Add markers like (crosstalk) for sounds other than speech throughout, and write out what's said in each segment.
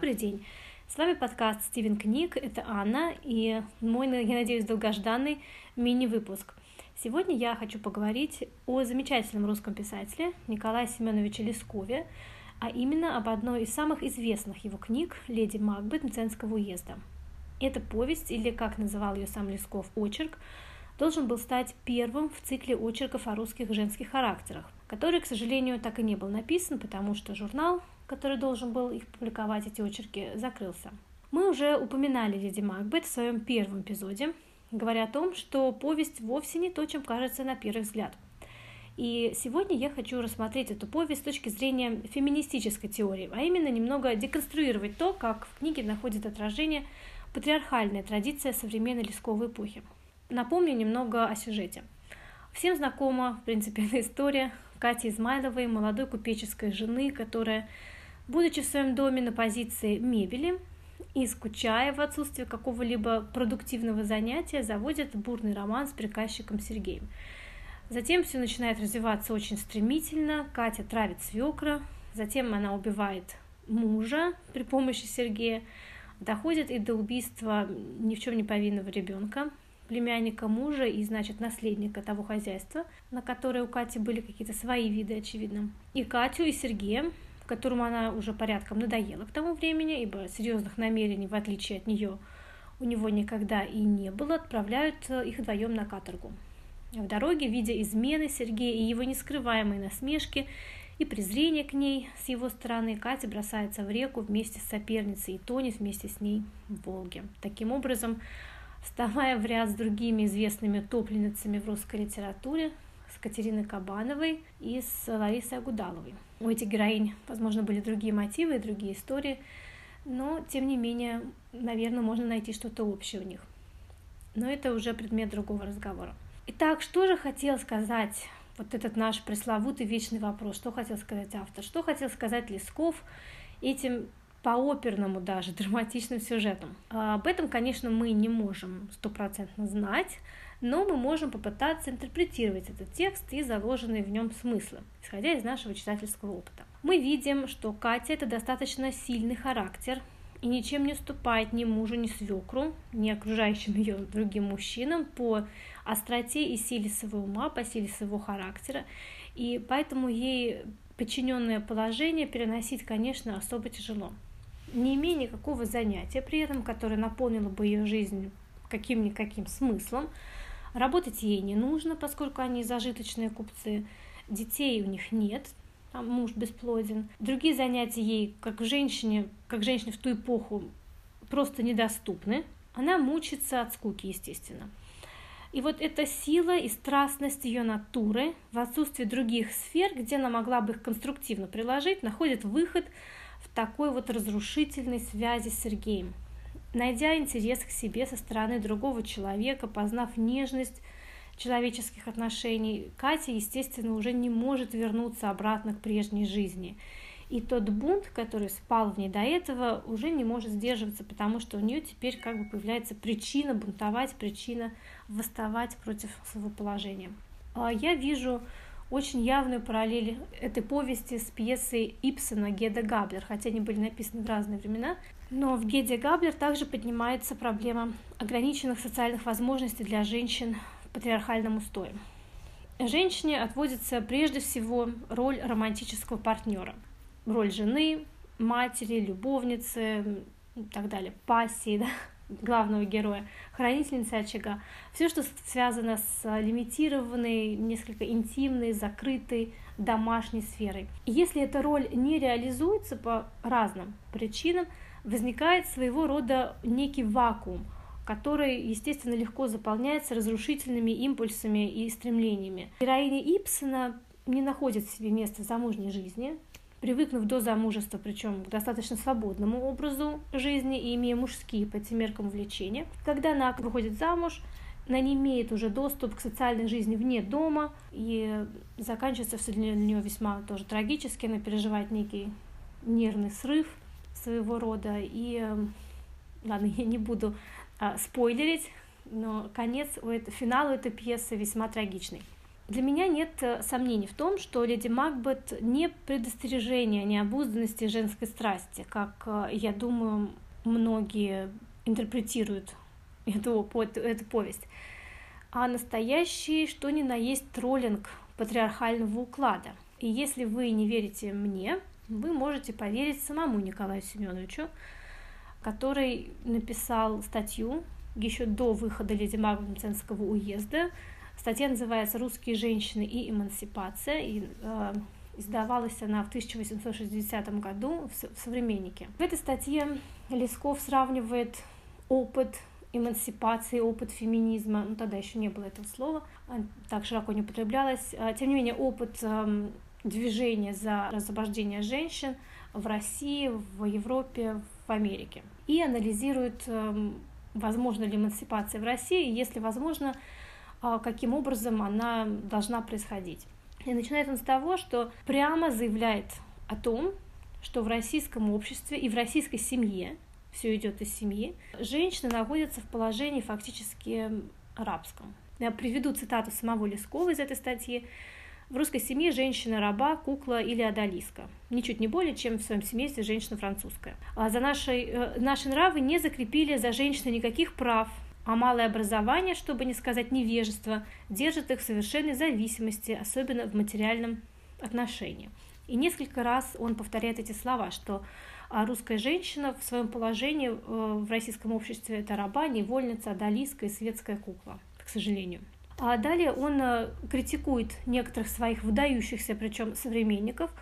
Добрый день! С вами подкаст Стивен Книг, это Анна и мой, я надеюсь, долгожданный мини-выпуск. Сегодня я хочу поговорить о замечательном русском писателе Николае Семеновиче Лескове, а именно об одной из самых известных его книг «Леди Макбет Мценского уезда». Эта повесть, или, как называл ее сам Лесков, очерк, должен был стать первым в цикле очерков о русских женских характерах, который, к сожалению, так и не был написан, потому что журнал который должен был их публиковать, эти очерки, закрылся. Мы уже упоминали леди Макбет в своем первом эпизоде, говоря о том, что повесть вовсе не то, чем кажется на первый взгляд. И сегодня я хочу рассмотреть эту повесть с точки зрения феминистической теории, а именно немного деконструировать то, как в книге находит отражение патриархальная традиция современной лесковой эпохи. Напомню немного о сюжете. Всем знакома, в принципе, эта история Кати Измайловой, молодой купеческой жены, которая Будучи в своем доме на позиции мебели и скучая в отсутствии какого-либо продуктивного занятия, заводит бурный роман с приказчиком Сергеем. Затем все начинает развиваться очень стремительно. Катя травит свекра, затем она убивает мужа при помощи Сергея, доходит и до убийства ни в чем не повинного ребенка, племянника мужа и, значит, наследника того хозяйства, на которое у Кати были какие-то свои виды, очевидно. И Катю, и Сергея которому она уже порядком надоела к тому времени, ибо серьезных намерений, в отличие от нее, у него никогда и не было, отправляют э, их вдвоем на каторгу. В дороге, видя измены Сергея и его нескрываемые насмешки и презрение к ней с его стороны, Катя бросается в реку вместе с соперницей и тонет вместе с ней в Волге. Таким образом, вставая в ряд с другими известными топленницами в русской литературе, с Катериной Кабановой и с Ларисой Агудаловой. У этих героинь, возможно, были другие мотивы другие истории, но, тем не менее, наверное, можно найти что-то общее у них. Но это уже предмет другого разговора. Итак, что же хотел сказать вот этот наш пресловутый вечный вопрос, что хотел сказать автор, что хотел сказать Лесков этим по оперному даже (laughs) драматичным сюжетом. А об этом, конечно, мы не можем стопроцентно знать, но мы можем попытаться интерпретировать этот текст и заложенные в нем смыслы, исходя из нашего читательского опыта. Мы видим, что Катя – это достаточно сильный характер, и ничем не уступает ни мужу, ни свекру, ни окружающим ее другим мужчинам по остроте и силе своего ума, по силе своего характера, и поэтому ей подчиненное положение переносить, конечно, особо тяжело. Не имея никакого занятия при этом, которое наполнило бы ее жизнь каким-никаким смыслом, Работать ей не нужно, поскольку они зажиточные купцы. Детей у них нет, а муж бесплоден. Другие занятия ей, как женщине, как женщине в ту эпоху, просто недоступны. Она мучится от скуки, естественно. И вот эта сила и страстность ее натуры в отсутствии других сфер, где она могла бы их конструктивно приложить, находит выход в такой вот разрушительной связи с Сергеем. Найдя интерес к себе со стороны другого человека, познав нежность человеческих отношений, Катя, естественно, уже не может вернуться обратно к прежней жизни. И тот бунт, который спал в ней до этого, уже не может сдерживаться, потому что у нее теперь как бы появляется причина бунтовать, причина восставать против своего положения. А я вижу очень явную параллель этой повести с пьесой Ипсона «Геда Габлер», хотя они были написаны в разные времена. Но в Геде Габлер также поднимается проблема ограниченных социальных возможностей для женщин в патриархальном устое. Женщине отводится прежде всего роль романтического партнера, роль жены, матери, любовницы и так далее, пассии, да, главного героя, хранительницы очага. Все, что связано с лимитированной, несколько интимной, закрытой домашней сферой. Если эта роль не реализуется по разным причинам, возникает своего рода некий вакуум, который, естественно, легко заполняется разрушительными импульсами и стремлениями. Героиня Ипсона не находит себе места в замужней жизни, привыкнув до замужества, причем к достаточно свободному образу жизни и имея мужские по этим меркам увлечения. Когда она выходит замуж, она не имеет уже доступ к социальной жизни вне дома, и заканчивается все для нее весьма тоже трагически, она переживает некий нервный срыв своего рода, и, ладно, я не буду а, спойлерить, но конец, у этого, финал у этой пьесы весьма трагичный. Для меня нет э, сомнений в том, что леди Макбет не предостережение, не обузданности женской страсти, как, э, я думаю, многие интерпретируют (laughs) эту, эту повесть, а настоящий, что ни на есть, троллинг патриархального уклада. И если вы не верите мне, вы можете поверить самому Николаю Семеновичу, который написал статью еще до выхода Леди Магнумценского уезда. Статья называется «Русские женщины и эмансипация», и э, издавалась она в 1860 году в «Современнике». В этой статье Лесков сравнивает опыт эмансипации, опыт феминизма, ну тогда еще не было этого слова, а, так широко не употреблялось, а, тем не менее опыт эм, движения за освобождение женщин в России, в Европе, в Америке. И анализирует эм, возможно ли эмансипация в России, и если возможно, каким образом она должна происходить. И начинает он с того, что прямо заявляет о том, что в российском обществе и в российской семье, все идет из семьи, женщина находится в положении фактически рабском. Я приведу цитату самого Лескова из этой статьи. В русской семье женщина раба, кукла или одолиска. Ничуть не более, чем в своем семействе женщина французская. А за наши, э, наши нравы не закрепили за женщиной никаких прав, а малое образование, чтобы не сказать невежество, держит их в совершенной зависимости, особенно в материальном отношении. И несколько раз он повторяет эти слова, что а, русская женщина в своем положении э, в российском обществе это раба, невольница, одолиска и светская кукла, к сожалению. А далее он э, критикует некоторых своих выдающихся, причем современников,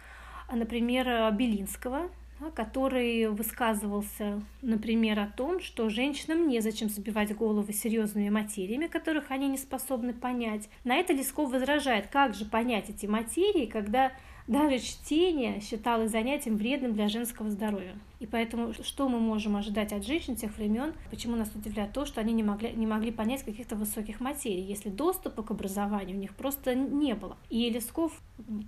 а, например, э, Белинского, который высказывался, например, о том, что женщинам незачем забивать головы серьезными материями, которых они не способны понять. На это Лесков возражает, как же понять эти материи, когда даже чтение считалось занятием вредным для женского здоровья. И поэтому что мы можем ожидать от женщин тех времен? Почему нас удивляет то, что они не могли, не могли понять каких-то высоких материй, если доступа к образованию у них просто не было. И Лесков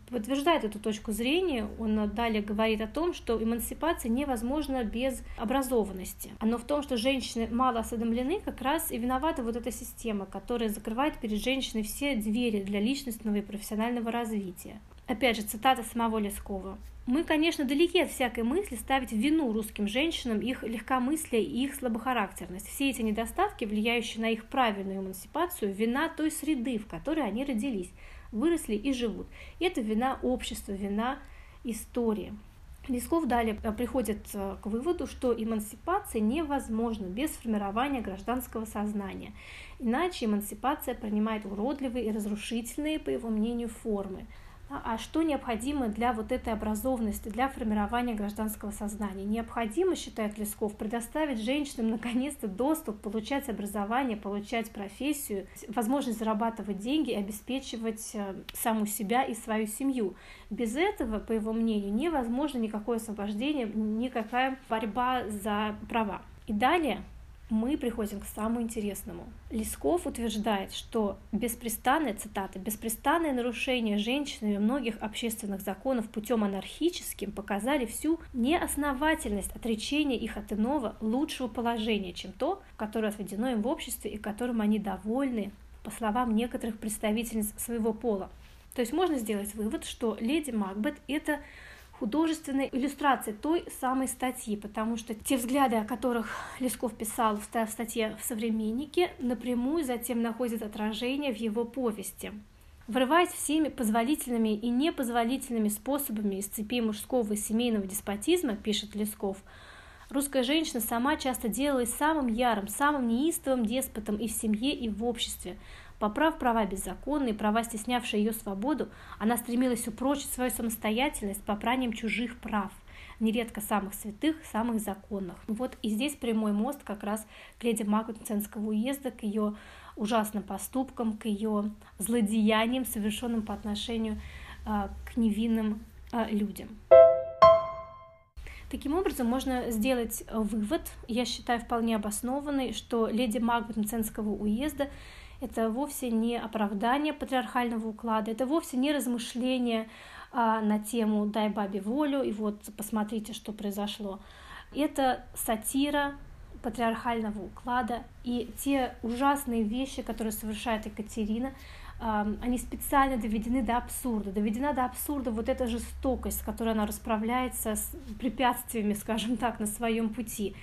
подтверждает эту точку зрения. Он далее говорит о том, что эмансипация невозможна без образованности. Но в том, что женщины мало осведомлены, как раз и виновата вот эта система, которая закрывает перед женщиной все двери для личностного и профессионального развития. Опять же, цитата самого Лескова. Мы, конечно, далеки от всякой мысли ставить вину русским женщинам их легкомыслие и их слабохарактерность. Все эти недостатки, влияющие на их правильную эмансипацию, вина той среды, в которой они родились, выросли и живут. И это вина общества, вина истории. Лесков далее э, приходит э, к выводу, что эмансипация невозможна без формирования гражданского сознания. Иначе эмансипация принимает уродливые и разрушительные, по его мнению, формы а что необходимо для вот этой образованности, для формирования гражданского сознания. Необходимо, считает Лесков, предоставить женщинам наконец-то доступ, получать образование, получать профессию, возможность зарабатывать деньги, обеспечивать э, саму себя и свою семью. Без этого, по его мнению, невозможно никакое освобождение, никакая борьба за права. И далее мы приходим к самому интересному. Лесков утверждает, что беспрестанное, цитата, беспрестанное нарушение женщинами многих общественных законов путем анархическим показали всю неосновательность отречения их от иного лучшего положения, чем то, которое отведено им в обществе и которым они довольны, по словам некоторых представительниц своего пола. То есть можно сделать вывод, что леди Макбет — это художественной иллюстрации той самой статьи, потому что те взгляды, о которых Лесков писал в статье в «Современнике», напрямую затем находят отражение в его повести. Врываясь всеми позволительными и непозволительными способами из цепи мужского и семейного деспотизма, пишет Лесков, русская женщина сама часто делалась самым ярым, самым неистовым деспотом и в семье, и в обществе, Поправ права беззаконные, права, стеснявшие ее свободу, она стремилась упрочить свою самостоятельность попранием чужих прав, нередко самых святых, самых законных. Вот и здесь прямой мост как раз к леди Магнуценского уезда, к ее ужасным поступкам, к ее злодеяниям, совершенным по отношению э, к невинным э, людям. Таким образом, можно сделать вывод, я считаю вполне обоснованный, что леди Магнуценского уезда это вовсе не оправдание патриархального уклада, это вовсе не размышление а, на тему «дай бабе волю» и вот посмотрите, что произошло. Это сатира патриархального уклада и те ужасные вещи, которые совершает Екатерина, они специально доведены до абсурда. Доведена до абсурда вот эта жестокость, с которой она расправляется с препятствиями, скажем так, на своем пути.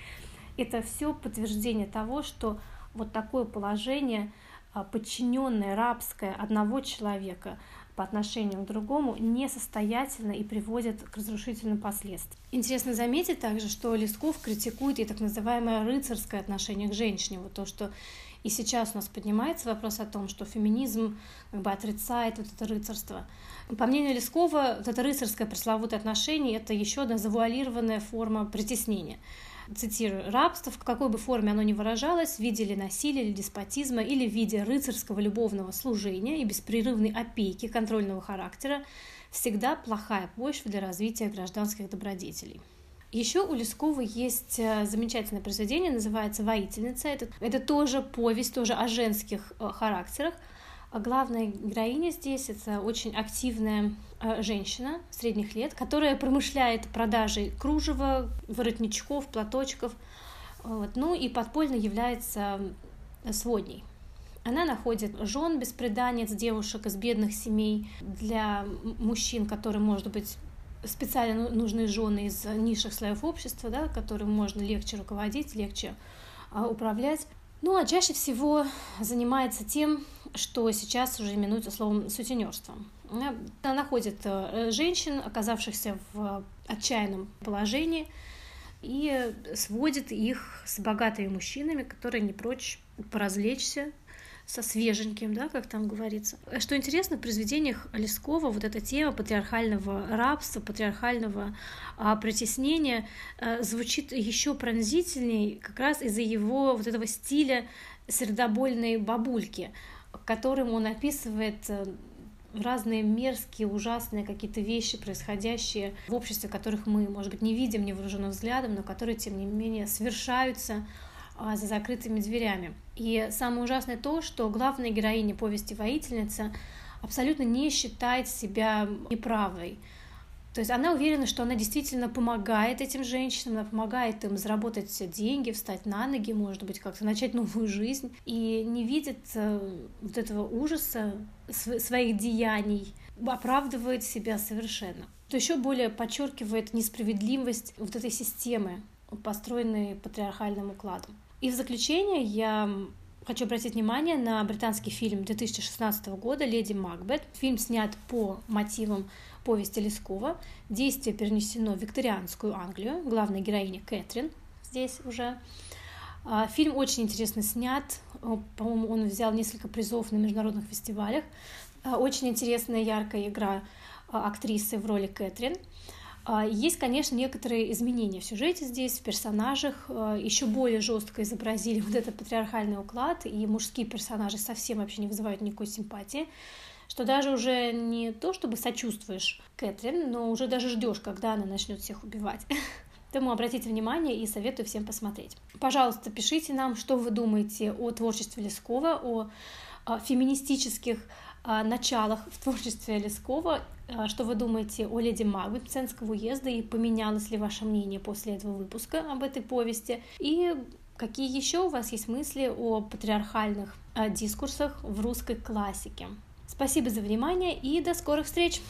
Это все подтверждение того, что вот такое положение, а, подчиненное, рабское одного человека по отношению к другому, несостоятельно и приводит к разрушительным последствиям. Интересно заметить также, что Лесков критикует и так называемое рыцарское отношение к женщине, вот то, что и сейчас у нас поднимается вопрос о том, что феминизм как бы отрицает вот это рыцарство. По мнению Лескова, вот это рыцарское пресловутое отношение — это еще одна завуалированная форма притеснения. Цитирую, «рабство, в какой бы форме оно ни выражалось, в виде или насилия, или деспотизма, или в виде рыцарского любовного служения и беспрерывной опеки контрольного характера, всегда плохая почва для развития гражданских добродетелей». Еще у Лескова есть э, замечательное произведение, называется «Воительница». Это, это тоже повесть, тоже о женских э, характерах. А главная героиня здесь — это очень активная э, женщина средних лет, которая промышляет продажей кружева, воротничков, платочков, вот, ну и подпольно является сводней. Она находит жен беспреданец, девушек из бедных семей, для мужчин, которые, может быть, специально ну, нужны жены из низших слоев общества, да, которым можно легче руководить, легче а, управлять. Ну, а чаще всего занимается тем, что сейчас уже именуется словом сутенерством. Она находит э, женщин, оказавшихся в отчаянном положении, и сводит их с богатыми мужчинами, которые не прочь поразвлечься, со свеженьким, да, как там говорится. Что интересно, в произведениях Лескова вот эта тема патриархального рабства, патриархального а, притеснения а, звучит еще пронзительней как раз из-за его вот этого стиля сердобольной бабульки, которым он описывает э, разные мерзкие, ужасные какие-то вещи, происходящие в обществе, которых мы, может быть, не видим невооруженным взглядом, но которые, тем не менее, совершаются а, за закрытыми дверями. И самое ужасное то, что главная героиня повести «Воительница» абсолютно не считает себя неправой. То есть она уверена, что она действительно помогает этим женщинам, она помогает им заработать деньги, встать на ноги, может быть, как-то начать новую жизнь, и не видит э, вот этого ужаса своих деяний, оправдывает себя совершенно. То еще более подчеркивает несправедливость вот этой системы, построенной патриархальным укладом. И в заключение я хочу обратить внимание на британский фильм 2016 года «Леди Макбет». Фильм снят по мотивам повести Лескова. Действие перенесено в викторианскую Англию. Главная героиня Кэтрин здесь уже. А, фильм очень интересно снят. По-моему, он взял несколько призов на международных фестивалях. А, очень интересная, яркая игра а, актрисы в роли Кэтрин. А, есть, конечно, некоторые изменения в сюжете здесь, в персонажах. А, Еще более жестко изобразили (laughs) вот этот патриархальный уклад, и мужские персонажи совсем вообще не вызывают никакой симпатии что даже уже не то, чтобы сочувствуешь Кэтрин, но уже даже ждешь, когда она начнет всех убивать. (laughs) Поэтому обратите внимание и советую всем посмотреть. Пожалуйста, пишите нам, что вы думаете о творчестве Лескова, о, о феминистических началах в творчестве Лескова, что вы думаете о леди Магбет Пценского уезда и поменялось ли ваше мнение после этого выпуска об этой повести, и какие еще у вас есть мысли о патриархальных дискурсах в русской классике. Спасибо за внимание и до скорых встреч!